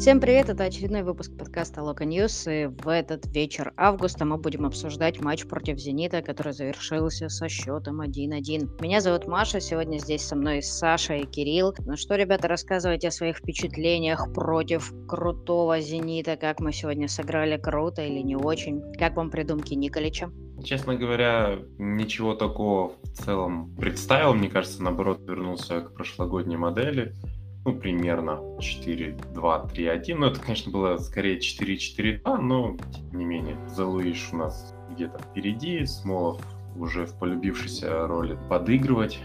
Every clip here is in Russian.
Всем привет, это очередной выпуск подкаста Loco News, и в этот вечер августа мы будем обсуждать матч против «Зенита», который завершился со счетом 1-1. Меня зовут Маша, сегодня здесь со мной Саша и Кирилл. Ну что, ребята, рассказывайте о своих впечатлениях против крутого «Зенита», как мы сегодня сыграли, круто или не очень, как вам придумки Николича? Честно говоря, ничего такого в целом представил. Мне кажется, наоборот, вернулся к прошлогодней модели ну, примерно 4-2-3-1. Ну, это, конечно, было скорее 4-4-2, но, тем не менее, Залуиш у нас где-то впереди, Смолов уже в полюбившейся роли подыгрывать,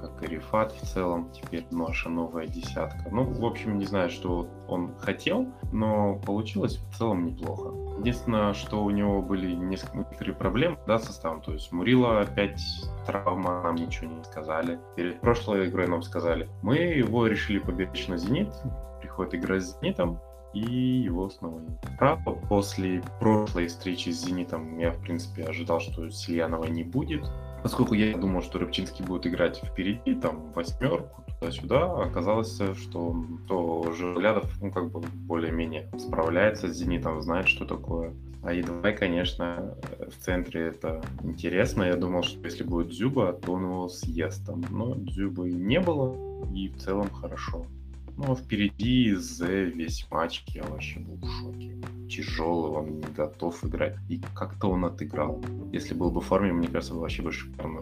как и Рифат в целом, теперь наша новая десятка. Ну, в общем, не знаю, что он хотел, но получилось в целом неплохо. Единственное, что у него были некоторые проблемы да, с составом, то есть Мурила опять травма, нам ничего не сказали. Перед прошлой игрой нам сказали. Мы его решили поберечь на Зенит, приходит игра с Зенитом, и его снова нет. Правда, после прошлой встречи с «Зенитом» я, в принципе, ожидал, что Сильянова не будет, поскольку я думал, что Рыбчинский будет играть впереди, там, восьмерку, туда-сюда, оказалось, что то Жирлядов, ну, как бы, более-менее справляется с «Зенитом», знает, что такое. А едва, конечно, в центре это интересно. Я думал, что если будет Дзюба, то он его съест там. Но Дзюбы не было, и в целом хорошо. А впереди за весь матч я вообще был в шоке. Тяжелый, он не готов играть. И как-то он отыграл. Если был бы в форме, мне кажется, вообще бы шикарно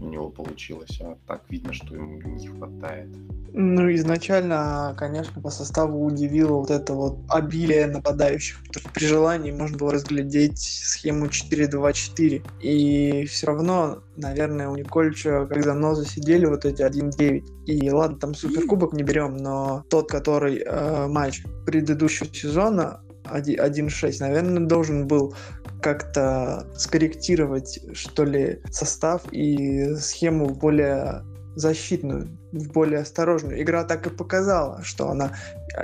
у него получилось. А так видно, что ему не хватает. Ну, изначально, конечно, по составу удивило вот это вот обилие нападающих. При желании можно было разглядеть схему 4-2-4. И все равно, наверное, у Никольча, когда нозы сидели вот эти 1-9. И ладно, там суперкубок не берем, но тот, который э, матч предыдущего сезона, 1-6, наверное, должен был как-то скорректировать, что ли, состав и схему более защитную более осторожную. Игра так и показала, что она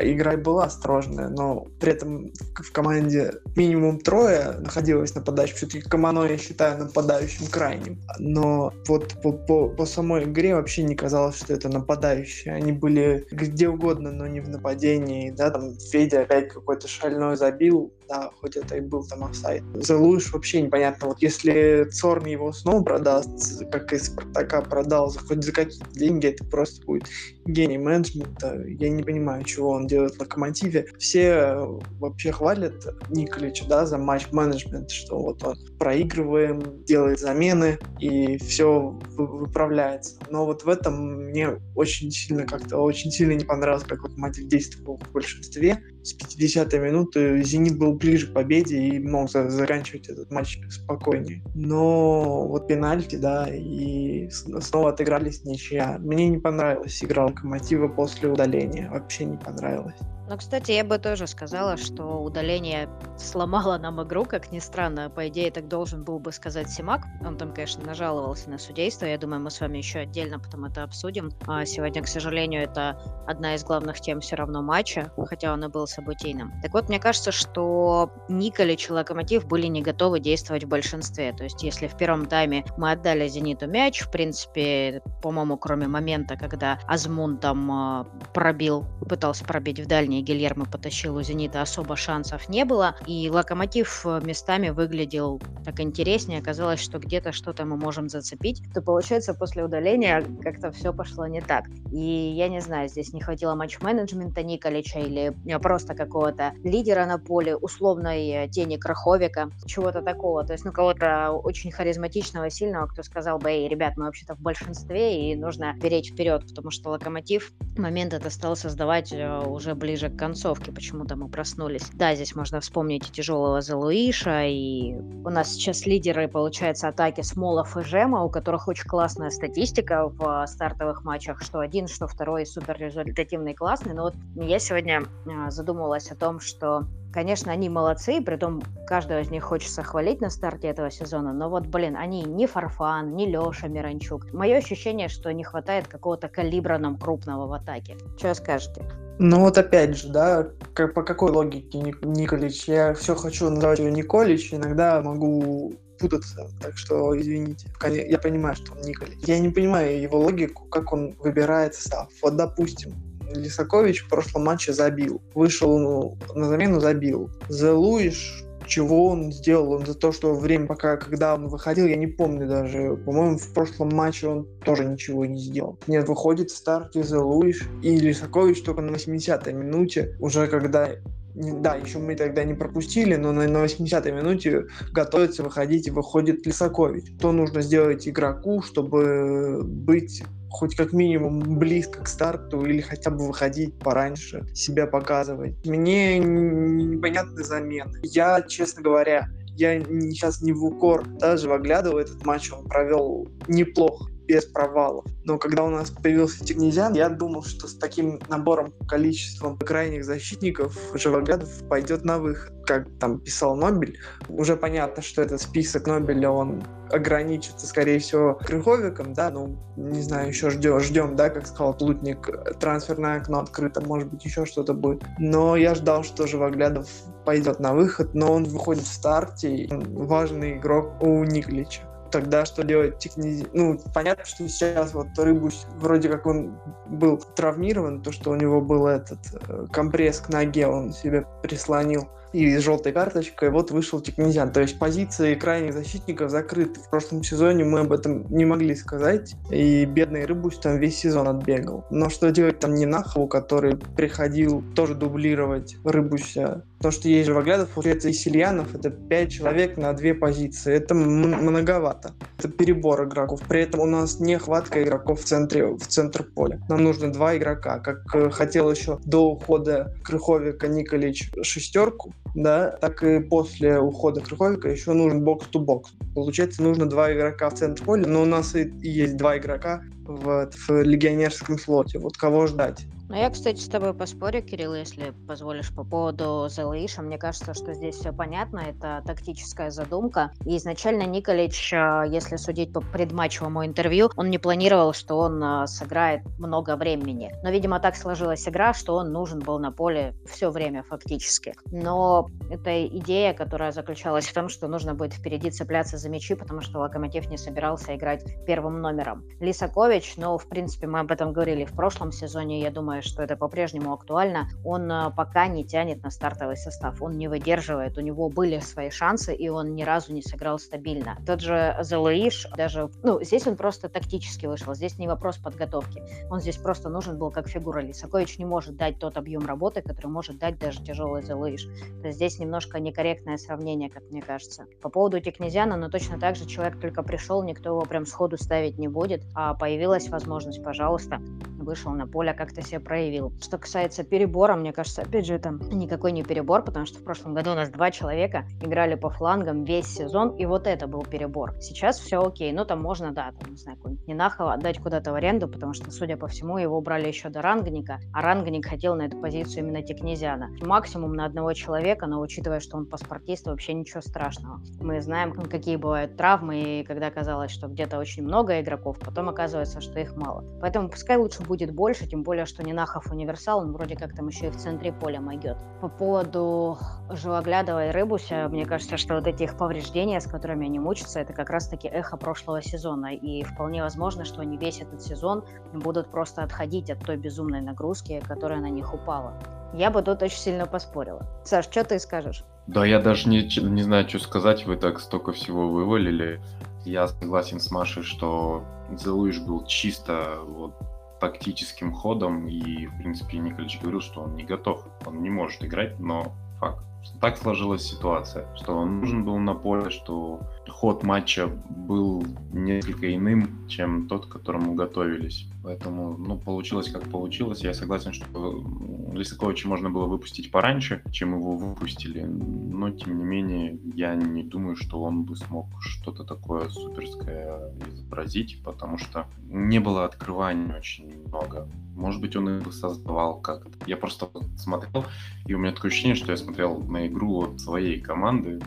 игра и была осторожная, но при этом в команде минимум трое находилось нападающим. Все-таки Камано я считаю нападающим крайним. Но вот по, по, по самой игре вообще не казалось, что это нападающие. Они были где угодно, но не в нападении. Да, там Федя опять какой-то шальной забил, да, хоть это и был там офсайд. За Луиш вообще непонятно. Вот если Цорн его снова продаст, как из Спартака продал, хоть за какие-то деньги, это просто будет гений менеджмента. Я не понимаю, чего он делает в Локомотиве. Все э, вообще хвалят Николича, да, за матч-менеджмент, что вот он проигрываем, делает замены, и все выправляется. Но вот в этом мне очень сильно как-то, очень сильно не понравилось, как Локомотив действовал в большинстве. С 50-й минуты Зенит был ближе к победе и мог заканчивать этот матч спокойнее. Но вот пенальти, да, и снова отыгрались ничья. Мне не понравилась игра Локомотива после удаления. Вообще не понравилось. Ну, кстати, я бы тоже сказала, что удаление сломало нам игру, как ни странно. По идее, так должен был бы сказать Симак. Он там, конечно, нажаловался на судейство. Я думаю, мы с вами еще отдельно потом это обсудим. А сегодня, к сожалению, это одна из главных тем все равно матча, хотя он и был событийным. Так вот, мне кажется, что Николич и Локомотив были не готовы действовать в большинстве. То есть, если в первом тайме мы отдали Зениту мяч, в принципе, по-моему, кроме момента, когда Азмун там э, пробил, пытался пробить в дальний Гильермо потащил у «Зенита», особо шансов не было. И «Локомотив» э, местами выглядел так интереснее. Оказалось, что где-то что-то мы можем зацепить. То получается, после удаления как-то все пошло не так. И я не знаю, здесь не хватило матч-менеджмента Николича или э, просто какого-то лидера на поле, условной э, тени Краховика, чего-то такого. То есть, ну, кого-то очень харизматичного, сильного, кто сказал бы, эй, ребят, мы вообще-то в большинстве, и нужно беречь вперед, потому что Локомотив момент это стал создавать уже ближе к концовке почему-то мы проснулись. Да, здесь можно вспомнить и тяжелого Залуиша, и у нас сейчас лидеры, получается, атаки Смолов и Жема, у которых очень классная статистика в стартовых матчах, что один, что второй супер результативный, классный. Но вот я сегодня а, задумывалась о том, что Конечно, они молодцы, при том каждого из них хочется хвалить на старте этого сезона, но вот, блин, они не Фарфан, не Леша Миранчук. Мое ощущение, что не хватает какого-то калибра нам крупного в атаке. Что скажете? Ну вот опять же, да, как, по какой логике Николич? Я все хочу называть его Николич, иногда могу путаться, так что извините. Я понимаю, что он Николич. Я не понимаю его логику, как он выбирает состав. Вот допустим, Лисакович в прошлом матче забил. Вышел ну, на замену, забил. The Луиш чего он сделал. Он за то, что время, пока когда он выходил, я не помню даже. По-моему, в прошлом матче он тоже ничего не сделал. Нет, выходит в старте за Луиш и Лисакович только на 80-й минуте, уже когда да, еще мы тогда не пропустили, но на, на 80-й минуте готовится выходить и выходит Лисакович. Что нужно сделать игроку, чтобы быть хоть как минимум близко к старту или хотя бы выходить пораньше, себя показывать. Мне непонятны замены. Я, честно говоря, я сейчас не в укор даже выглядываю этот матч, он провел неплохо без провалов. Но когда у нас появился Тигнезян, я думал, что с таким набором, количеством крайних защитников Живоглядов пойдет на выход. Как там писал Нобель, уже понятно, что этот список Нобеля, он ограничится, скорее всего, Крыховиком, да, ну, не знаю, еще ждем, ждем, да, как сказал Плутник, трансферное окно открыто, может быть, еще что-то будет. Но я ждал, что Живоглядов пойдет на выход, но он выходит в старте, важный игрок у Никлича тогда что делать техни... Ну, понятно, что сейчас вот Рыбусь, вроде как он был травмирован, то, что у него был этот э, компресс к ноге, он себе прислонил и с желтой карточкой, вот вышел Тикнезян. То есть позиции крайних защитников закрыты. В прошлом сезоне мы об этом не могли сказать, и бедный Рыбусь там весь сезон отбегал. Но что делать там Нинахову, который приходил тоже дублировать Рыбуся то, что есть Живоглядов, получается, и Сильянов, это 5 человек на две позиции. Это многовато. Это перебор игроков. При этом у нас не хватка игроков в центре, в центр поля. Нам нужно два игрока. Как э, хотел еще до ухода Крыховика Николич шестерку, да, так и после ухода Крыховика еще нужен бокс-то-бокс. Получается, нужно два игрока в центр поля, но у нас и есть два игрока в, в легионерском слоте. Вот кого ждать? Ну, я, кстати, с тобой поспорю, Кирилл, если позволишь, по поводу Зелаиша. Мне кажется, что здесь все понятно. Это тактическая задумка. И изначально Николич, а, если судить по предматчевому интервью, он не планировал, что он а, сыграет много времени. Но, видимо, так сложилась игра, что он нужен был на поле все время фактически. Но это идея, которая заключалась в том, что нужно будет впереди цепляться за мячи, потому что Локомотив не собирался играть первым номером. Лисакович, ну, в принципе, мы об этом говорили в прошлом сезоне, я думаю, что это по-прежнему актуально, он а, пока не тянет на стартовый состав, он не выдерживает, у него были свои шансы, и он ни разу не сыграл стабильно. Тот же Зелаиш, даже, ну, здесь он просто тактически вышел, здесь не вопрос подготовки, он здесь просто нужен был как фигура. Лисакович не может дать тот объем работы, который может дать даже тяжелый Зелаиш. То есть здесь немножко некорректное сравнение, как мне кажется. По поводу Текнезяна, но точно так же человек только пришел, никто его прям сходу ставить не будет, а появилась возможность, пожалуйста, вышел на поле, как-то себя проявил. Что касается перебора, мне кажется, опять же, это никакой не перебор, потому что в прошлом году у нас два человека играли по флангам весь сезон, и вот это был перебор. Сейчас все окей, ну там можно, да, там, не знаю, какой-нибудь Ненахова отдать куда-то в аренду, потому что, судя по всему, его брали еще до Рангника, а Рангник хотел на эту позицию именно Текнезиана. Максимум на одного человека, но учитывая, что он паспортист, вообще ничего страшного. Мы знаем, какие бывают травмы, и когда казалось, что где-то очень много игроков, потом оказывается, что их мало. Поэтому пускай лучше будет больше, тем более, что Ненахов Нахов универсал, он вроде как там еще и в центре поля могет. По поводу Живоглядова и Рыбуся, мне кажется, что вот эти их повреждения, с которыми они мучатся, это как раз-таки эхо прошлого сезона. И вполне возможно, что они весь этот сезон будут просто отходить от той безумной нагрузки, которая на них упала. Я бы тут очень сильно поспорила. Саш, что ты скажешь? Да, я даже не, не знаю, что сказать. Вы так столько всего вывалили. Я согласен с Машей, что Зелуиш был чисто вот тактическим ходом, и, в принципе, Николич говорил, что он не готов, он не может играть, но факт. Так сложилась ситуация, что он нужен был на поле, что ход матча был несколько иным, чем тот, к которому готовились. Поэтому, ну, получилось как получилось. Я согласен, что Лисаковича можно было выпустить пораньше, чем его выпустили. Но, тем не менее, я не думаю, что он бы смог что-то такое суперское изобразить, потому что не было открываний очень много. Может быть, он их создавал как-то. Я просто смотрел, и у меня такое ощущение, что я смотрел на игру от своей команды.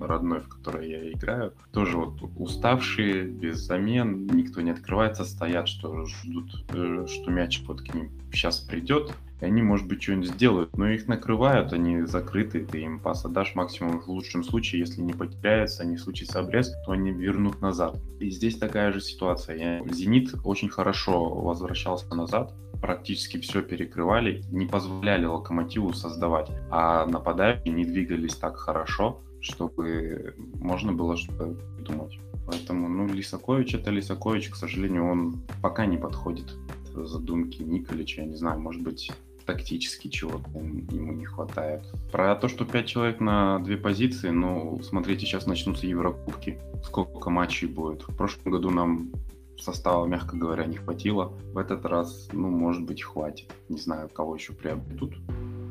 Родной, в которой я играю, тоже вот уставшие, без замен, никто не открывается, стоят, что ждут, э, что мяч вот к ним сейчас придет, и они, может быть, что-нибудь сделают, но их накрывают, они закрыты, ты им пас отдашь максимум в лучшем случае, если не потеряется, не случится обрез, то они вернут назад. И здесь такая же ситуация. Я... Зенит очень хорошо возвращался назад, практически все перекрывали, не позволяли Локомотиву создавать, а нападающие не двигались так хорошо, чтобы можно было что-то придумать. Поэтому, ну, Лисакович это Лисакович, к сожалению, он пока не подходит задумки Николича, я не знаю, может быть, тактически чего-то ему не хватает. Про то, что 5 человек на две позиции, ну, смотрите, сейчас начнутся Еврокубки, сколько матчей будет. В прошлом году нам состава, мягко говоря, не хватило. В этот раз, ну, может быть, хватит. Не знаю, кого еще приобретут.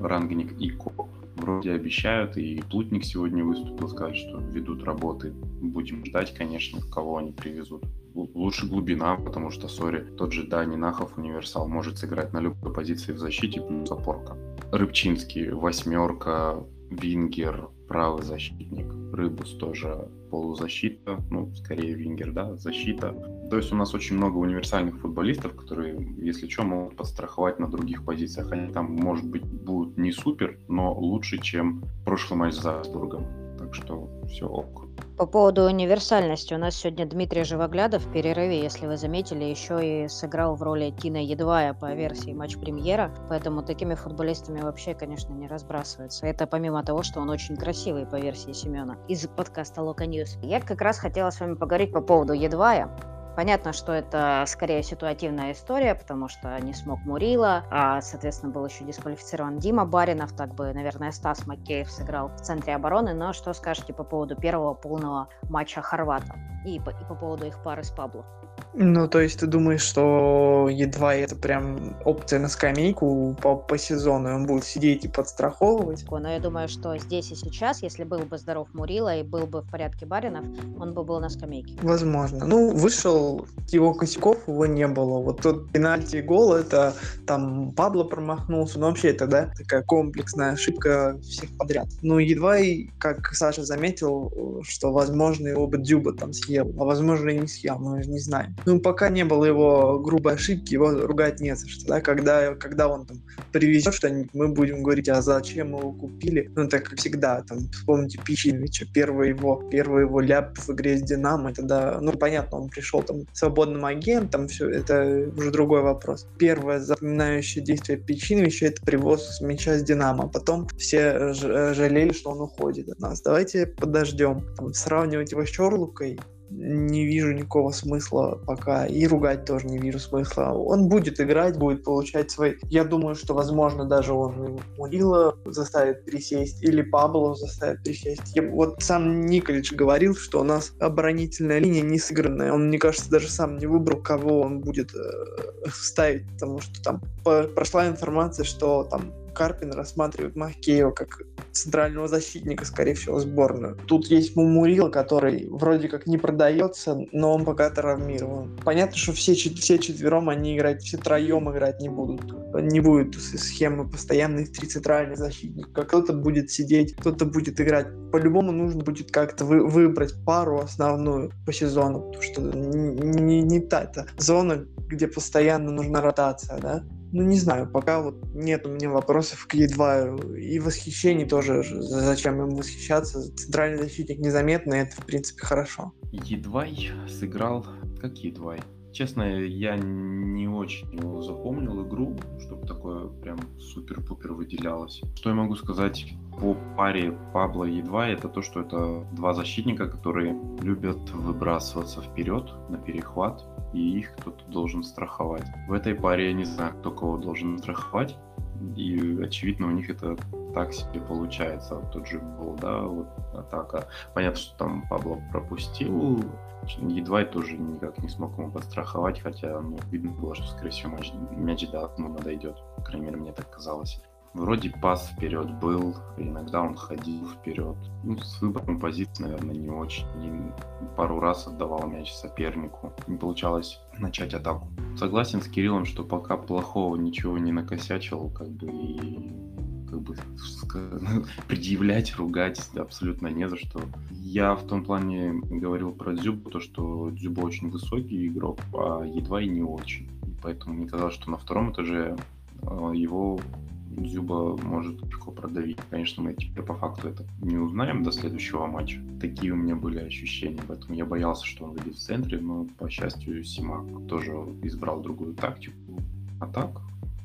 Рангник и Коп вроде обещают, и Плутник сегодня выступил, сказать, что ведут работы. Будем ждать, конечно, кого они привезут. Лучше глубина, потому что, sorry, тот же Дани Нахов, универсал, может сыграть на любой позиции в защите, плюс опорка. Рыбчинский, восьмерка, Вингер, правый защитник. Рыбус тоже полузащита, ну, скорее Вингер, да, защита. То есть у нас очень много универсальных футболистов, которые, если что, могут подстраховать на других позициях. Они там, может быть, будут не супер, но лучше, чем прошлый матч с Зальцбургом. Так что все ok. По поводу универсальности. У нас сегодня Дмитрий Живоглядов в перерыве, если вы заметили, еще и сыграл в роли Тина Едвая по версии матч-премьера. Поэтому такими футболистами вообще, конечно, не разбрасывается. Это помимо того, что он очень красивый по версии Семена из подкаста Loco News. Я как раз хотела с вами поговорить по поводу Едвая. Понятно, что это скорее ситуативная история, потому что не смог Мурило, а, соответственно, был еще дисквалифицирован Дима Баринов, так бы, наверное, Стас Магкеев сыграл в центре обороны. Но что скажете по поводу первого полного матча Хорвата и по, и по поводу их пары с Пабло? Ну, то есть ты думаешь, что едва это прям опция на скамейку по, по сезону, и он будет сидеть и подстраховывать? Но я думаю, что здесь и сейчас, если был бы здоров Мурила и был бы в порядке Баринов, он бы был на скамейке. Возможно. Ну, вышел, его косяков его не было. Вот тот пенальти и гол, это там Пабло промахнулся, но вообще это, да, такая комплексная ошибка всех подряд. Ну, едва и, как Саша заметил, что, возможно, его бы Дюба там съел, а возможно и не съел, мы же не знаем ну, пока не было его грубой ошибки, его ругать не за что, да, когда, когда он там привезет что-нибудь, мы будем говорить, а зачем мы его купили, ну, так как всегда, там, вспомните Пичиновича, первый его, первый его ляп в игре с Динамо, тогда, ну, понятно, он пришел там свободным агентом, все, это уже другой вопрос. Первое запоминающее действие Пичиновича это привоз мяча с Динамо, потом все жалели, что он уходит от нас. Давайте подождем, там, сравнивать его с Чорлукой, не вижу никакого смысла пока. И ругать тоже не вижу смысла. Он будет играть, будет получать свои... Я думаю, что, возможно, даже он Мурила заставит присесть, или Пабло заставит присесть. Я... Вот сам Николич говорил, что у нас оборонительная линия не сыгранная. Он, мне кажется, даже сам не выбрал, кого он будет э, ставить, потому что там прошла информация, что там Карпин рассматривает Махкеева как центрального защитника, скорее всего, сборную. Тут есть Мумурил, который вроде как не продается, но он пока травмирован. Понятно, что все, все четвером они играть, все троем играть не будут. Не будет схемы постоянных три центральных защитника. Кто-то будет сидеть, кто-то будет играть. По-любому нужно будет как-то вы, выбрать пару основную по сезону, потому что не, не, не та это зона, где постоянно нужна ротация, да? Ну, не знаю, пока вот нет у меня вопросов к Е2 и восхищений тоже, зачем им восхищаться. Центральный защитник незаметный, это, в принципе, хорошо. Едвай сыграл как Едвай. Честно, я не очень его запомнил игру, чтобы такое прям супер-пупер выделялось. Что я могу сказать по паре Пабло Едва, это то, что это два защитника, которые любят выбрасываться вперед на перехват, и их кто-то должен страховать. В этой паре я не знаю, кто кого должен страховать, и очевидно у них это так себе получается. Вот тот же гол, да, вот атака. Понятно, что там Пабло пропустил, едва и тоже никак не смог ему подстраховать, хотя ну, видно было, что, скорее всего, мяч, мяч до Атмана дойдет. По крайней мере, мне так казалось. Вроде пас вперед был, иногда он ходил вперед. Ну, с выбором позиции, наверное, не очень. И пару раз отдавал мяч сопернику. Не получалось начать атаку. Согласен с Кириллом, что пока плохого ничего не накосячил, как бы и как бы предъявлять, ругать абсолютно не за что. Я в том плане говорил про Дзюбу, то что Дзюба очень высокий игрок, а едва и не очень. Поэтому мне казалось, что на втором этаже а, его Дзюба может легко продавить. Конечно, мы теперь по факту это не узнаем до следующего матча. Такие у меня были ощущения, поэтому я боялся, что он выйдет в центре, но, по счастью, Симак тоже избрал другую тактику. А так,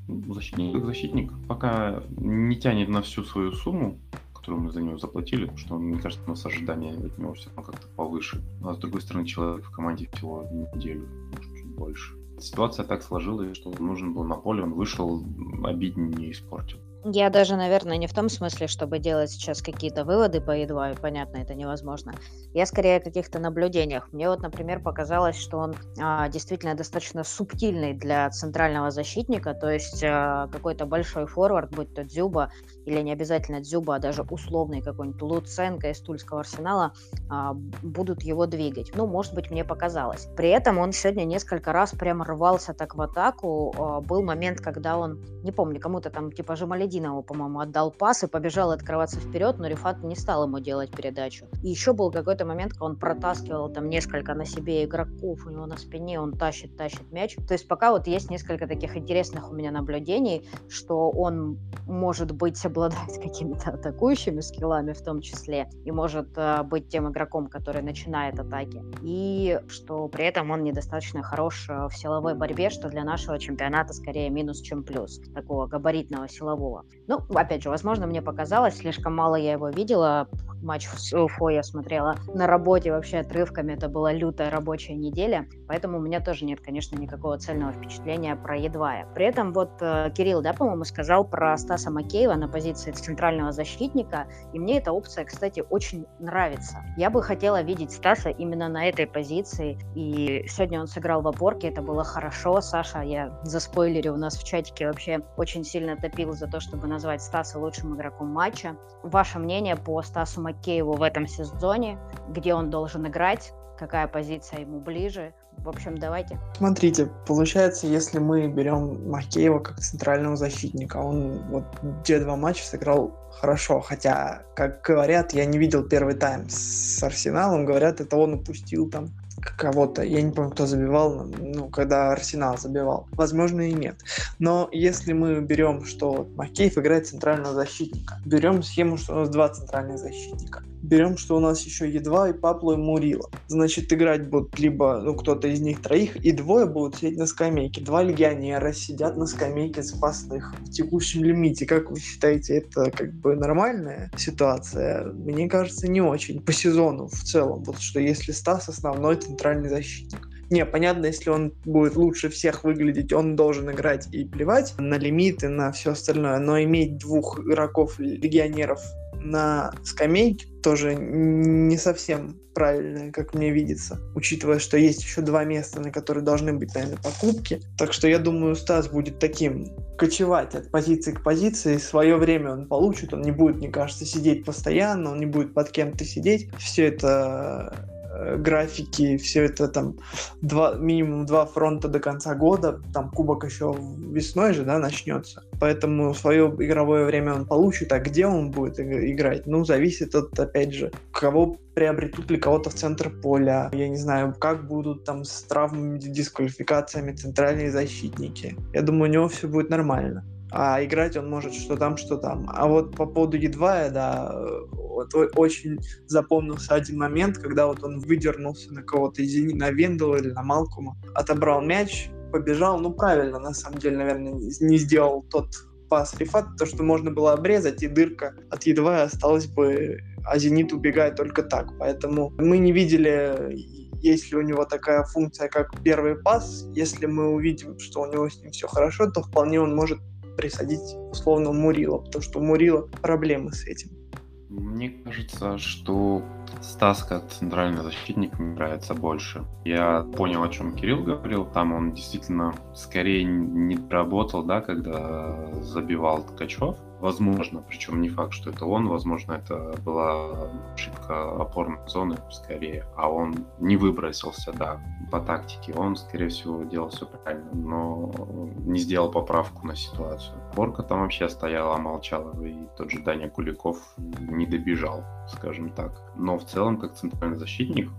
ну, защитник защитник. Пока не тянет на всю свою сумму, которую мы за него заплатили, что, мне кажется, у нас ожидания от него все равно как-то повыше. А с другой стороны, человек в команде всего неделю, может, чуть больше. Ситуация так сложилась, что нужен был на поле, он вышел, обиднее не испортил. Я даже, наверное, не в том смысле, чтобы делать сейчас какие-то выводы по едва, понятно, это невозможно. Я скорее о каких-то наблюдениях. Мне вот, например, показалось, что он а, действительно достаточно субтильный для центрального защитника, то есть а, какой-то большой форвард, будь то Дзюба или не обязательно Дзюба, а даже условный какой-нибудь Луценко из Тульского арсенала, а, будут его двигать. Ну, может быть, мне показалось. При этом он сегодня несколько раз прям рвался так в атаку. А, был момент, когда он, не помню, кому-то там типа Жамалиди Мединову, по-моему, отдал пас и побежал открываться вперед, но Рифат не стал ему делать передачу. И еще был какой-то момент, когда он протаскивал там несколько на себе игроков, у него на спине он тащит, тащит мяч. То есть пока вот есть несколько таких интересных у меня наблюдений, что он может быть обладать какими-то атакующими скиллами в том числе, и может э, быть тем игроком, который начинает атаки. И что при этом он недостаточно хорош э, в силовой борьбе, что для нашего чемпионата скорее минус, чем плюс. Такого габаритного силового. Ну, опять же, возможно, мне показалось, слишком мало я его видела. Матч с Уфой я смотрела на работе вообще отрывками. Это была лютая рабочая неделя. Поэтому у меня тоже нет, конечно, никакого цельного впечатления про Едвая. При этом вот э, Кирилл, да, по-моему, сказал про Стаса Макеева на позиции центрального защитника. И мне эта опция, кстати, очень нравится. Я бы хотела видеть Стаса именно на этой позиции. И сегодня он сыграл в опорке, это было хорошо. Саша, я за спойлерю у нас в чатике вообще очень сильно топил за то, чтобы назвать Стаса лучшим игроком матча. Ваше мнение по Стасу Макееву в этом сезоне? Где он должен играть? Какая позиция ему ближе? В общем, давайте. Смотрите, получается, если мы берем Макеева как центрального защитника, он вот те два матча сыграл хорошо, хотя, как говорят, я не видел первый тайм с Арсеналом, говорят, это он упустил там кого-то. Я не помню, кто забивал, ну, когда Арсенал забивал. Возможно, и нет. Но если мы берем, что Макеев играет центрального защитника, берем схему, что у нас два центральных защитника, берем, что у нас еще едва и Папло и Мурила. Значит, играть будут либо ну, кто-то из них троих, и двое будут сидеть на скамейке. Два легионера сидят на скамейке запасных в текущем лимите. Как вы считаете, это как бы нормальная ситуация? Мне кажется, не очень. По сезону в целом. Вот что если Стас основной центральный защитник. Не, понятно, если он будет лучше всех выглядеть, он должен играть и плевать на лимиты, на все остальное. Но иметь двух игроков легионеров на скамейке тоже не совсем правильно, как мне видится, учитывая, что есть еще два места, на которые должны быть, наверное, покупки. Так что я думаю, Стас будет таким кочевать от позиции к позиции. Свое время он получит, он не будет, мне кажется, сидеть постоянно, он не будет под кем-то сидеть. Все это графики, все это там два, минимум два фронта до конца года, там кубок еще весной же, да, начнется. Поэтому свое игровое время он получит, а где он будет играть, ну, зависит от, опять же, кого приобретут ли кого-то в центр поля, я не знаю, как будут там с травмами, дисквалификациями центральные защитники. Я думаю, у него все будет нормально а играть он может что там, что там. А вот по поводу Едвая, да, вот очень запомнился один момент, когда вот он выдернулся на кого-то, извини, на Вендела или на Малкума, отобрал мяч, побежал, ну правильно, на самом деле, наверное, не сделал тот пас Рифат, то, что можно было обрезать, и дырка от Едвая осталась бы, а Зенит убегает только так. Поэтому мы не видели есть ли у него такая функция, как первый пас. Если мы увидим, что у него с ним все хорошо, то вполне он может присадить условно Мурила, потому что Мурила проблемы с этим. Мне кажется, что Стас как центральный защитник мне нравится больше. Я понял, о чем Кирилл говорил. Там он действительно скорее не работал, да, когда забивал Ткачев. Возможно, причем не факт, что это он, возможно, это была ошибка опорной зоны скорее, а он не выбросился, да, по тактике. Он, скорее всего, делал все правильно, но не сделал поправку на ситуацию. Борка там вообще стояла, молчала, и тот же Даня Куликов не добежал, скажем так. Но в целом, как центральный защитник,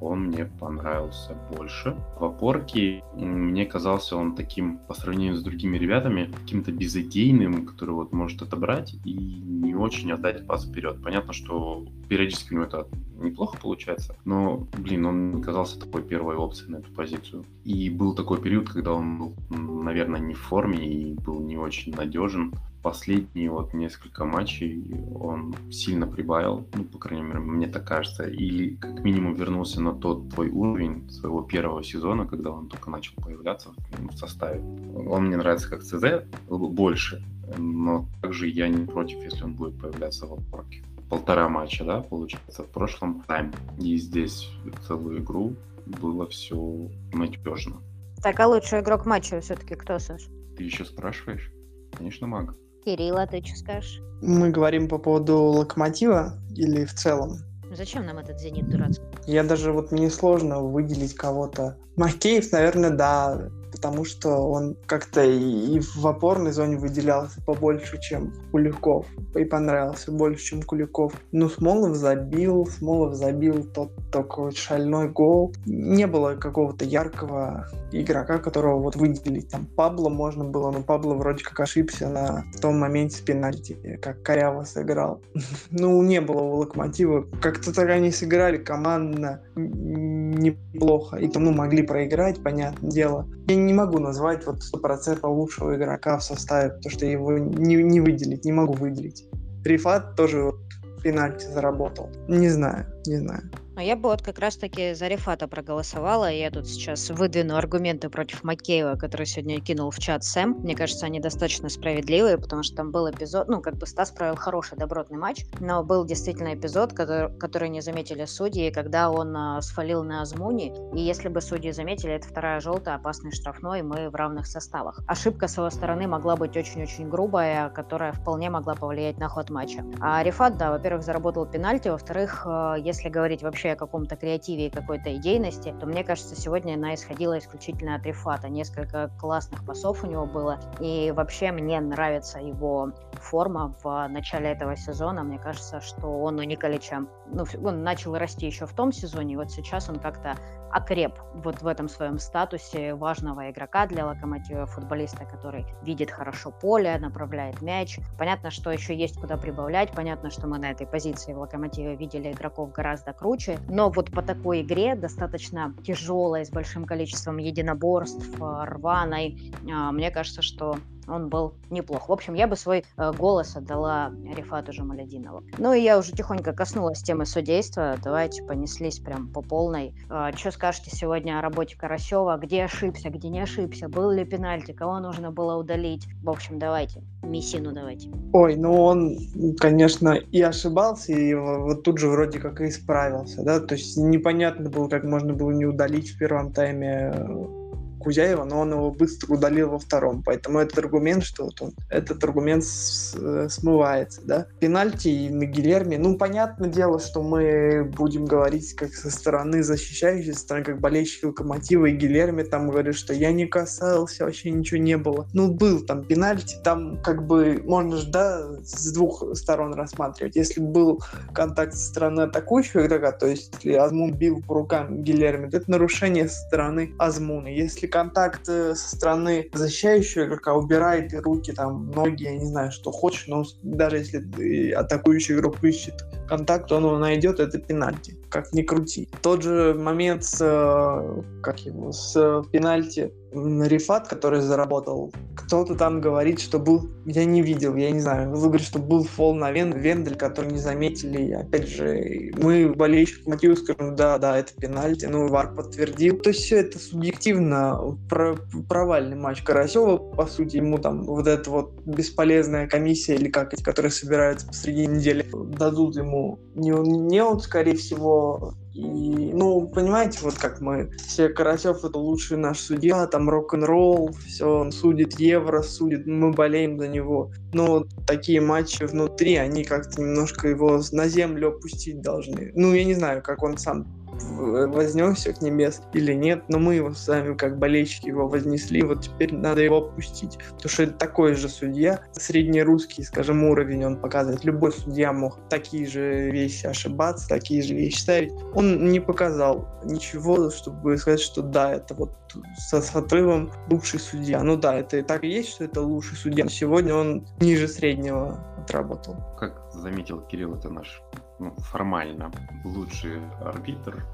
он мне понравился больше. В опорке мне казался он таким, по сравнению с другими ребятами, каким-то безыдейным, который вот может отобрать и не очень отдать пас вперед. Понятно, что периодически у него это неплохо получается, но, блин, он казался такой первой опцией на эту позицию. И был такой период, когда он был, наверное, не в форме и был не очень надежен последние вот несколько матчей он сильно прибавил, ну, по крайней мере, мне так кажется, или как минимум вернулся на тот твой уровень своего первого сезона, когда он только начал появляться в составе. Он мне нравится как ЦЗ больше, но также я не против, если он будет появляться в опорке. Полтора матча, да, получается, в прошлом тайм. И здесь целую игру было все надежно. Так, а лучший игрок матча все-таки кто, Саш? Ты еще спрашиваешь? Конечно, Маг. Кирилл, а ты что скажешь? Мы говорим по поводу локомотива или в целом? Зачем нам этот зенит дурацкий? Я даже вот мне сложно выделить кого-то. Макеев, наверное, да, потому что он как-то и, в опорной зоне выделялся побольше, чем Куликов. И понравился больше, чем Куликов. Ну, Смолов забил, Смолов забил тот такой шальной гол. Не было какого-то яркого игрока, которого вот выделить. Там Пабло можно было, но Пабло вроде как ошибся на том моменте с пенальти, как коряво сыграл. ну, не было у Локомотива. Как-то так они сыграли командно неплохо. И тому могли проиграть, понятное дело. Я не могу назвать вот 100% лучшего игрока в составе, потому что его не, не выделить, не могу выделить. Рифат тоже вот пенальти заработал. Не знаю, не знаю. А я бы вот как раз-таки за Рефата проголосовала. Я тут сейчас выдвину аргументы против Макеева, который сегодня кинул в чат Сэм. Мне кажется, они достаточно справедливые, потому что там был эпизод, ну, как бы Стас провел хороший, добротный матч, но был действительно эпизод, который, который не заметили судьи, когда он а, сфалил на Азмуни, и если бы судьи заметили, это вторая желтая, опасный штрафной, мы в равных составах. Ошибка с его стороны могла быть очень-очень грубая, которая вполне могла повлиять на ход матча. А Рефат, да, во-первых, заработал пенальти, во-вторых, а, если говорить вообще вообще о каком-то креативе и какой-то идейности, то мне кажется, сегодня она исходила исключительно от Рифата. Несколько классных пасов у него было, и вообще мне нравится его форма в начале этого сезона. Мне кажется, что он у Николича, ну, он начал расти еще в том сезоне, и вот сейчас он как-то окреп вот в этом своем статусе важного игрока для Локомотива, футболиста, который видит хорошо поле, направляет мяч. Понятно, что еще есть куда прибавлять, понятно, что мы на этой позиции в Локомотиве видели игроков гораздо круче, но вот по такой игре, достаточно тяжелой, с большим количеством единоборств, рваной, а, мне кажется, что он был неплох. В общем, я бы свой э, голос отдала Рифату Жамалядинову. Ну и я уже тихонько коснулась темы судейства. Давайте понеслись прям по полной. Э, что скажете сегодня о работе Карасева? Где ошибся, где не ошибся? Был ли пенальти? Кого нужно было удалить? В общем, давайте. Мессину давайте. Ой, ну он, конечно, и ошибался, и вот тут же вроде как и исправился, да, то есть непонятно было, как можно было не удалить в первом тайме э, Кузяева, но он его быстро удалил во втором. Поэтому этот аргумент, что вот он, этот аргумент э, смывается, да. Пенальти на Гильерме, ну, понятное дело, что мы будем говорить как со стороны защищающей, со стороны как болельщики Локомотива, и Гильерме там говорит, что я не касался, вообще ничего не было. Ну, был там пенальти, там как бы можно же, да, с двух сторон рассматривать. Если был контакт со стороны атакующего игрока, то есть если Азмун бил по рукам Гильерме, то это нарушение со стороны Азмуна. Если контакт со стороны защищающего игрока убирает руки, там, ноги, я не знаю, что хочешь, но даже если атакующий игрок ищет контакт, он его найдет, это пенальти, как ни крути. Тот же момент с, э, как его, с пенальти Рифат, который заработал, кто-то там говорит, что был, я не видел, я не знаю, вы говорите, что был фол на Вен, Вендель, который не заметили, опять же, мы болельщик мотиву скажем, да, да, это пенальти, ну, Вар подтвердил, то есть все это субъективно, про, провальный матч Карасева, по сути, ему там вот эта вот бесполезная комиссия, или как эти, которые собираются посреди недели, дадут ему не, не он, скорее всего, И, ну, понимаете, вот как мы, все Карасев это лучший наш судья, там рок-н-ролл, все, он судит Евро, судит, мы болеем за него. Но такие матчи внутри, они как-то немножко его на землю опустить должны. Ну, я не знаю, как он сам вознесся к небес или нет, но мы его сами как болельщики его вознесли, вот теперь надо его опустить, потому что это такой же судья, среднерусский, скажем, уровень он показывает, любой судья мог такие же вещи ошибаться, такие же вещи ставить, он не показал ничего, чтобы сказать, что да, это вот со, с отрывом лучший судья, ну да, это и так и есть, что это лучший судья, но сегодня он ниже среднего отработал. Как заметил Кирилл, это наш ну, формально лучший арбитр,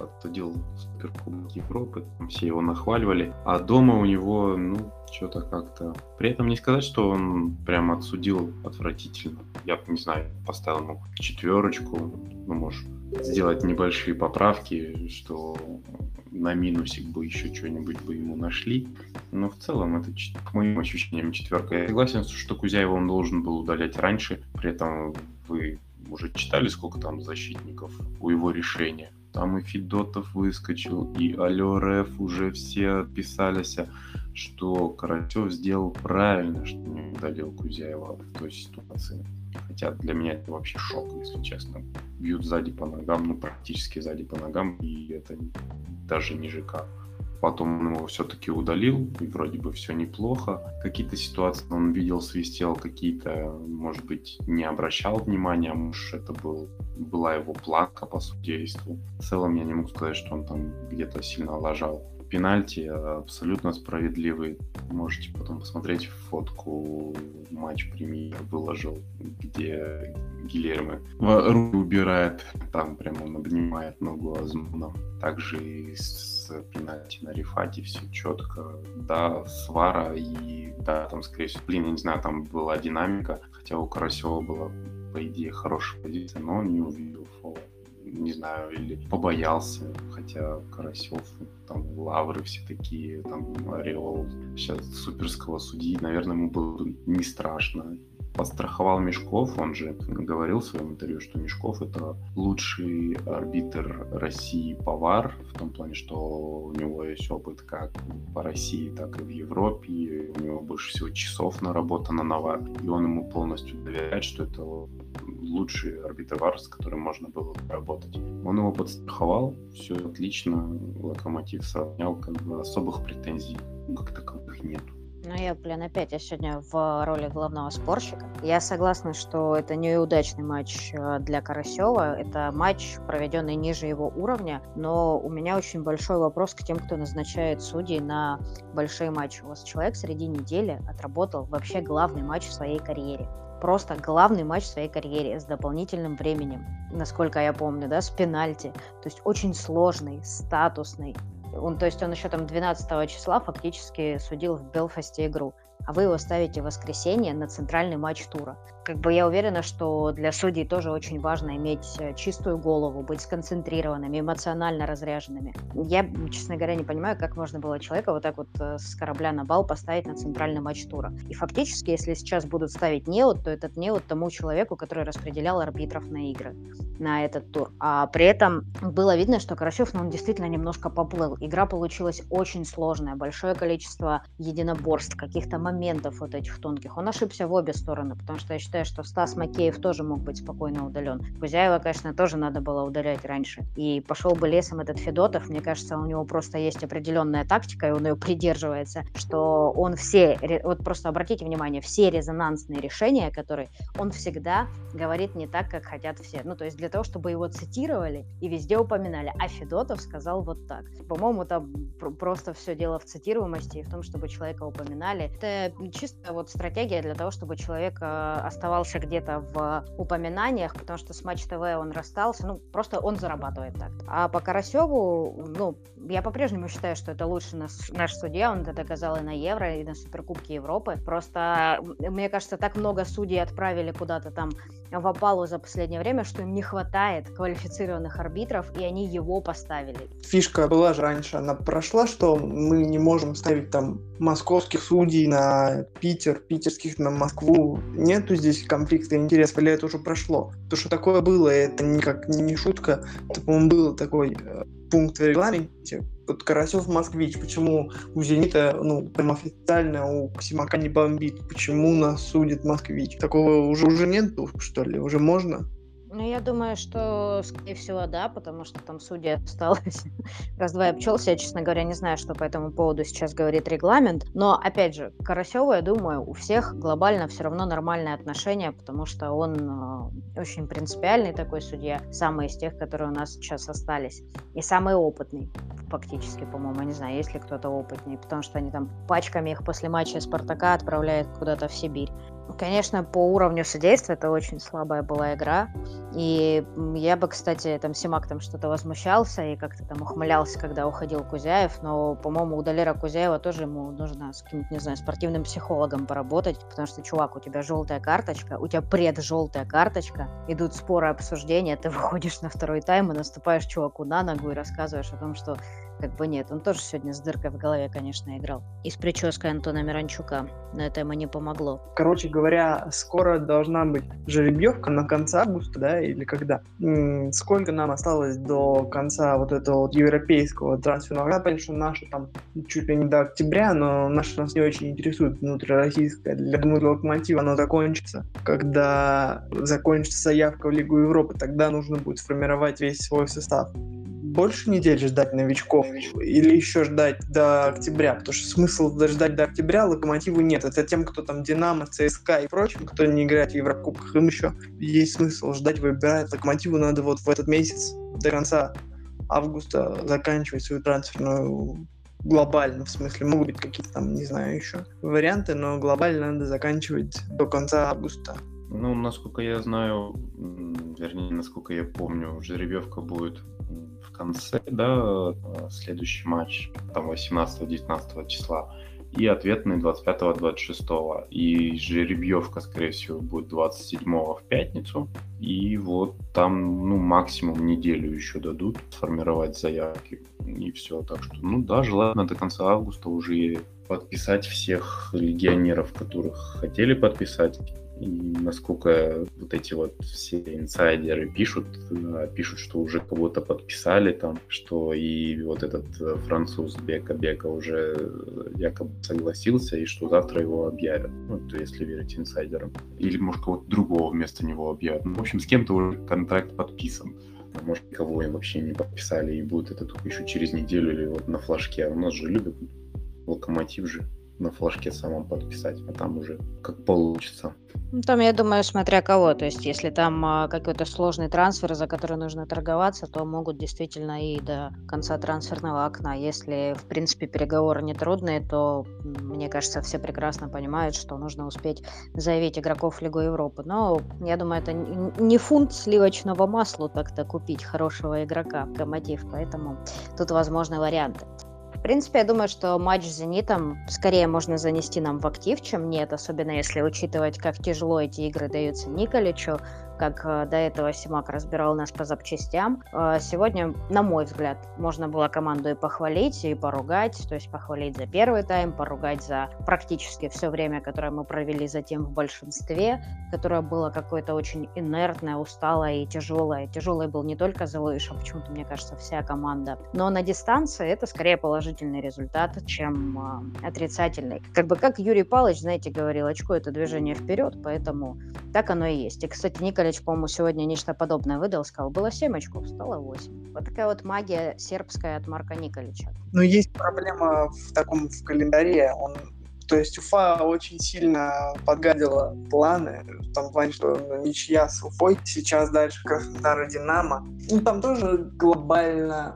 отсудил Суперкубок Европы, там все его нахваливали, а дома у него, ну, что-то как-то... При этом не сказать, что он прям отсудил отвратительно. Я, не знаю, поставил ему четверочку, ну, может, сделать небольшие поправки, что на минусик бы еще что-нибудь бы ему нашли. Но в целом это, к моим ощущениям, четверка. Я согласен, что Кузяева он должен был удалять раньше, при этом вы уже читали, сколько там защитников у его решения. Там и Федотов выскочил, и Алёреф уже все отписались, что Карасев сделал правильно, что не удалил Кузяева в той ситуации. Хотя для меня это вообще шок, если честно. Бьют сзади по ногам, ну практически сзади по ногам, и это даже не ЖК. Потом он его все-таки удалил, и вроде бы все неплохо. Какие-то ситуации он видел, свистел, какие-то, может быть, не обращал внимания, может, это был, была его планка по судейству. В целом я не могу сказать, что он там где-то сильно лажал. Пенальти абсолютно справедливый. Можете потом посмотреть фотку матч премьер выложил, где Гильермо руки убирает, там прямо он обнимает ногу Азмуна. Также и с пенальти на рефате, все четко. Да, свара и да, там, скорее всего, блин, я не знаю, там была динамика, хотя у Карасева была, по идее, хорошая позиция, но он не увидел фола. Не знаю, или побоялся, хотя Карасев, там, лавры все такие, там, ореол, сейчас суперского судьи, наверное, ему было не страшно подстраховал Мешков, он же говорил в своем интервью, что Мешков это лучший арбитр России повар, в том плане, что у него есть опыт как по России, так и в Европе, у него больше всего часов наработано на вар, и он ему полностью доверяет, что это лучший арбитр вар, с которым можно было работать. Он его подстраховал, все отлично, Локомотив сравнял, как бы особых претензий как таковых нету. Ну, я, блин, опять я сегодня в роли главного спорщика. Я согласна, что это неудачный матч э, для Карасева. Это матч, проведенный ниже его уровня. Но у меня очень большой вопрос к тем, кто назначает судей на большие матчи. У вас человек среди недели отработал вообще главный матч в своей карьере просто главный матч в своей карьере с дополнительным временем, насколько я помню, да, с пенальти. То есть очень сложный, статусный, он, то есть он еще там 12 числа фактически судил в Белфасте игру а вы его ставите в воскресенье на центральный матч тура. Как бы я уверена, что для судей тоже очень важно иметь э, чистую голову, быть сконцентрированными, эмоционально разряженными. Я, честно говоря, не понимаю, как можно было человека вот так вот э, с корабля на бал поставить на центральный матч тура. И фактически, если сейчас будут ставить неот, то этот неот тому человеку, который распределял арбитров на игры, на этот тур. А при этом было видно, что Карасев, ну, он действительно немножко поплыл. Игра получилась очень сложная, большое количество единоборств, каких-то моментов вот этих тонких. Он ошибся в обе стороны, потому что я считаю, что Стас Макеев тоже мог быть спокойно удален. Кузяева, конечно, тоже надо было удалять раньше. И пошел бы лесом этот Федотов, мне кажется, у него просто есть определенная тактика, и он ее придерживается, что он все, вот просто обратите внимание, все резонансные решения, которые он всегда говорит не так, как хотят все. Ну, то есть для того, чтобы его цитировали и везде упоминали. А Федотов сказал вот так. По-моему, там просто все дело в цитируемости и в том, чтобы человека упоминали. Это чисто вот стратегия для того, чтобы человек э, оставался где-то в упоминаниях, потому что с Матч ТВ он расстался, ну, просто он зарабатывает так. А по Карасеву, ну, я по-прежнему считаю, что это лучше наш, наш судья, он это доказал и на Евро, и на Суперкубке Европы. Просто, мне кажется, так много судей отправили куда-то там в опалу за последнее время, что им не хватает квалифицированных арбитров, и они его поставили. Фишка была же раньше, она прошла, что мы не можем ставить там московских судей на Питер, питерских на Москву. Нету здесь конфликта интересов, или это уже прошло? То, что такое было, это никак не шутка. Это, по-моему, был такой э, пункт в регламенте. Вот Карасев Москвич, почему у Зенита, ну, прям официально у Симака не бомбит, почему нас судит Москвич? Такого уже, уже нет, что ли? Уже можно? Ну, я думаю, что, скорее всего, да, потому что там судья осталось раз-два обчелся. Я, честно говоря, не знаю, что по этому поводу сейчас говорит регламент. Но, опять же, Карасеву, я думаю, у всех глобально все равно нормальные отношения, потому что он э, очень принципиальный такой судья, самый из тех, которые у нас сейчас остались. И самый опытный, фактически, по-моему. Не знаю, есть ли кто-то опытнее, потому что они там пачками их после матча Спартака отправляют куда-то в Сибирь. Конечно, по уровню судейства это очень слабая была игра. И я бы, кстати, там Симак там что-то возмущался и как-то там ухмылялся, когда уходил Кузяев, но, по-моему, у Далера Кузяева тоже ему нужно с каким-то, не знаю, спортивным психологом поработать, потому что, чувак, у тебя желтая карточка, у тебя пред-желтая карточка, идут споры, обсуждения, ты выходишь на второй тайм и наступаешь чуваку на ногу и рассказываешь о том, что как бы нет. Он тоже сегодня с дыркой в голове, конечно, играл. И с прической Антона Миранчука. Но это ему не помогло. Короче говоря, скоро должна быть жеребьевка на конце августа, да, или когда? Сколько нам осталось до конца вот этого вот европейского трансферного? Я понимаю, что наши там чуть ли не до октября, но наши нас не очень интересуют внутрироссийская. Для, Локомотива оно закончится. Когда закончится заявка в Лигу Европы, тогда нужно будет сформировать весь свой состав больше недель ждать новичков или еще ждать до октября? Потому что смысл ждать до октября Локомотиву нет. Это тем, кто там Динамо, ЦСКА и прочим, кто не играет в Еврокубках, им еще есть смысл ждать, выбирать. Локомотиву надо вот в этот месяц до конца августа заканчивать свою трансферную глобально, в смысле, могут быть какие-то там, не знаю, еще варианты, но глобально надо заканчивать до конца августа. Ну, насколько я знаю, вернее, насколько я помню, жеребьевка будет конце, да, а, следующий матч, там 18-19 числа, и ответный 25-26. И жеребьевка, скорее всего, будет 27 в пятницу. И вот там, ну, максимум неделю еще дадут сформировать заявки. И все. Так что, ну да, желательно до конца августа уже подписать всех легионеров, которых хотели подписать и насколько вот эти вот все инсайдеры пишут, э, пишут, что уже кого-то подписали там, что и вот этот э, француз Бека Бека уже э, якобы согласился, и что завтра его объявят, ну, то если верить инсайдерам. Или, может, кого-то другого вместо него объявят. Ну, в общем, с кем-то уже контракт подписан. А может, кого им вообще не подписали, и будет это только еще через неделю или вот на флажке. А у нас же любят локомотив же на флажке самом подписать, а там уже как получится. Ну, там, я думаю, смотря кого. То есть, если там а, какой-то сложный трансфер, за который нужно торговаться, то могут действительно и до конца трансферного окна. Если, в принципе, переговоры не трудные, то, мне кажется, все прекрасно понимают, что нужно успеть заявить игроков в Лигу Европы. Но, я думаю, это не фунт сливочного масла так-то купить хорошего игрока в Локомотив, поэтому тут возможны варианты принципе, я думаю, что матч с «Зенитом» скорее можно занести нам в актив, чем нет, особенно если учитывать, как тяжело эти игры даются Николичу как э, до этого Симак разбирал нас по запчастям. Э, сегодня, на мой взгляд, можно было команду и похвалить, и поругать, то есть похвалить за первый тайм, поругать за практически все время, которое мы провели затем в большинстве, которое было какое-то очень инертное, усталое и тяжелое. Тяжелый был не только Зелуиш, почему-то, мне кажется, вся команда. Но на дистанции это скорее положительный результат, чем э, отрицательный. Как бы как Юрий Павлович, знаете, говорил, очко это движение вперед, поэтому так оно и есть. И, кстати, Николай Николич, по-моему, сегодня нечто подобное выдал, сказал, было 7 очков, стало 8. Вот такая вот магия сербская от Марка Николича. Но есть проблема в таком в календаре. Он то есть Уфа очень сильно подгадила планы, в том плане, что ничья с Уфой, сейчас дальше Краснодар и Динамо. Ну, там тоже глобально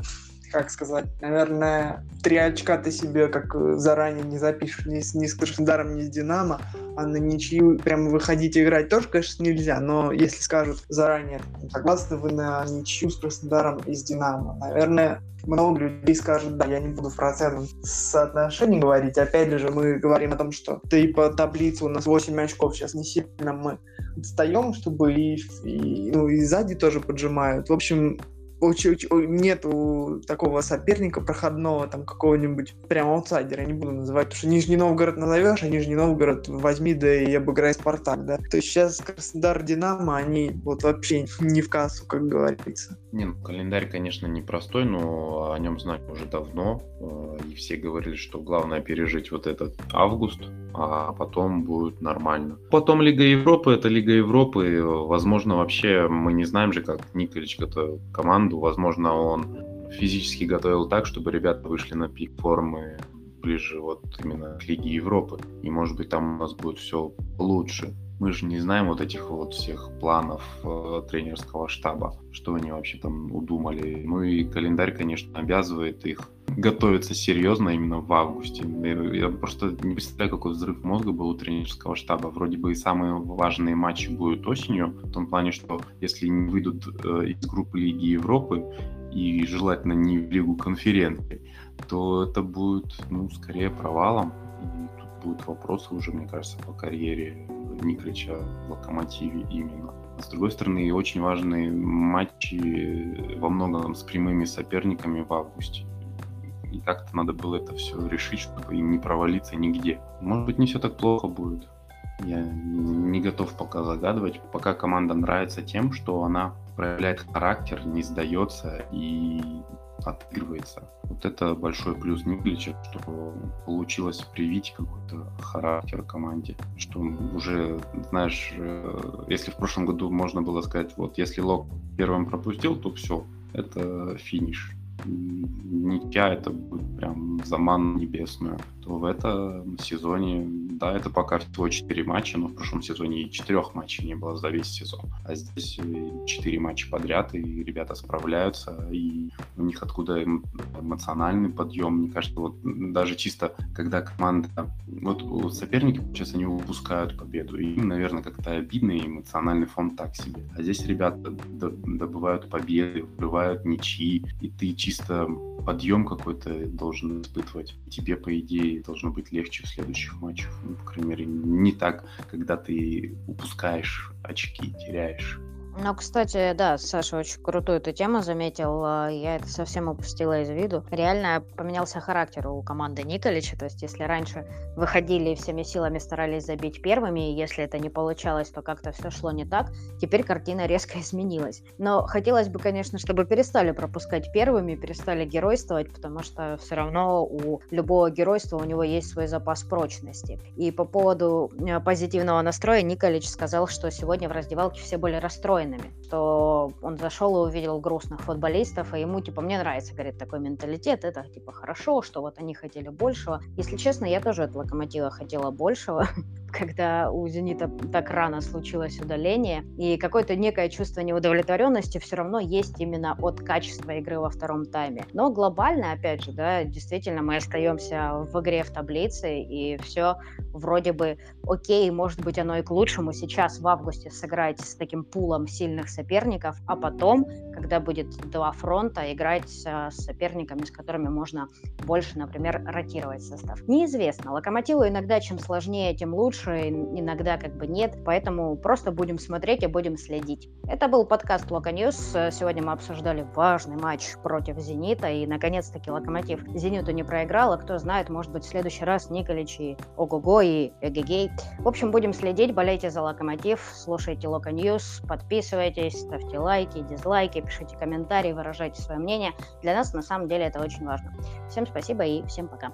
как сказать, наверное, три очка ты себе как заранее не запишешь ни ни с Краснодаром, ни с Динамо, а на ничью прямо выходить играть тоже, конечно, нельзя, но если скажут заранее, согласны вы на ничью с Краснодаром и с Динамо, наверное, много людей скажут, да, я не буду в процентном соотношении говорить. Опять же, мы говорим о том, что да и по таблице у нас 8 очков сейчас не сильно мы отстаем, чтобы и, и, ну, и сзади тоже поджимают. В общем, нету такого соперника проходного, там какого-нибудь прям аутсайдера, не буду называть, потому что Нижний Новгород назовешь, а Нижний Новгород возьми, да и обыграй Спартак, да. То есть сейчас Краснодар, Динамо, они вот вообще не в кассу, как говорится. Не, ну, календарь, конечно, непростой, но о нем знать уже давно. Э, и все говорили, что главное пережить вот этот август, а потом будет нормально. Потом Лига Европы, это Лига Европы. Возможно, вообще мы не знаем же, как Николич готовил команду. Возможно, он физически готовил так, чтобы ребята вышли на пик формы ближе вот именно к Лиге Европы. И может быть там у нас будет все лучше мы же не знаем вот этих вот всех планов э, тренерского штаба, что они вообще там удумали. Ну и календарь, конечно, обязывает их готовиться серьезно именно в августе. Я просто не представляю, какой взрыв мозга был у тренерского штаба. Вроде бы и самые важные матчи будут осенью, в том плане, что если не выйдут э, из группы Лиги Европы и желательно не в Лигу конференций, то это будет, ну, скорее провалом. И тут будут вопросы уже, мне кажется, по карьере Николича в Локомотиве именно. С другой стороны, очень важные матчи во многом с прямыми соперниками в августе. И как-то надо было это все решить, чтобы им не провалиться нигде. Может быть, не все так плохо будет. Я не готов пока загадывать. Пока команда нравится тем, что она проявляет характер, не сдается и отыгрывается. Вот это большой плюс Никлича, что получилось привить какой-то характер команде, что уже, знаешь, э, если в прошлом году можно было сказать, вот если Лок первым пропустил, то все, это финиш ничья это будет прям заман небесную, то в этом сезоне, да, это пока всего 4 матча, но в прошлом сезоне и 4 матчей не было за весь сезон. А здесь 4 матча подряд, и ребята справляются, и у них откуда эмоциональный подъем. Мне кажется, вот даже чисто, когда команда, вот соперники сейчас они упускают победу, и им, наверное, как-то обидно, и эмоциональный фон так себе. А здесь ребята добывают победы, врывают ничьи, и ты чисто подъем какой-то должен испытывать. Тебе, по идее, должно быть легче в следующих матчах. Ну, по крайней мере, не так, когда ты упускаешь очки, теряешь. Ну, кстати, да, Саша очень крутую эту тему заметил. А, я это совсем упустила из виду. Реально поменялся характер у команды Николича. То есть, если раньше выходили и всеми силами старались забить первыми, и если это не получалось, то как-то все шло не так, теперь картина резко изменилась. Но хотелось бы, конечно, чтобы перестали пропускать первыми, перестали геройствовать, потому что все равно у любого геройства у него есть свой запас прочности. И по поводу э, позитивного настроя Николич сказал, что сегодня в раздевалке все были расстроены расстроенными, что он зашел и увидел грустных футболистов, и ему, типа, мне нравится, говорит, такой менталитет, это, типа, хорошо, что вот они хотели большего. Если честно, я тоже от Локомотива хотела большего, когда у «Зенита» так рано случилось удаление, и какое-то некое чувство неудовлетворенности все равно есть именно от качества игры во втором тайме. Но глобально, опять же, да, действительно мы остаемся в игре в таблице, и все вроде бы окей, может быть, оно и к лучшему сейчас в августе сыграть с таким пулом сильных соперников, а потом, когда будет два фронта, играть с соперниками, с которыми можно больше, например, ротировать состав. Неизвестно. Локомотиву иногда чем сложнее, тем лучше, иногда как бы нет, поэтому просто будем смотреть и будем следить. Это был подкаст Loco News. Сегодня мы обсуждали важный матч против Зенита, и наконец-таки Локомотив Зениту не проиграл, а кто знает, может быть, в следующий раз Николич и Ого-го и Эгегей. В общем, будем следить, болейте за Локомотив, слушайте Loco News, подписывайтесь, ставьте лайки, дизлайки, пишите комментарии, выражайте свое мнение. Для нас на самом деле это очень важно. Всем спасибо и всем пока.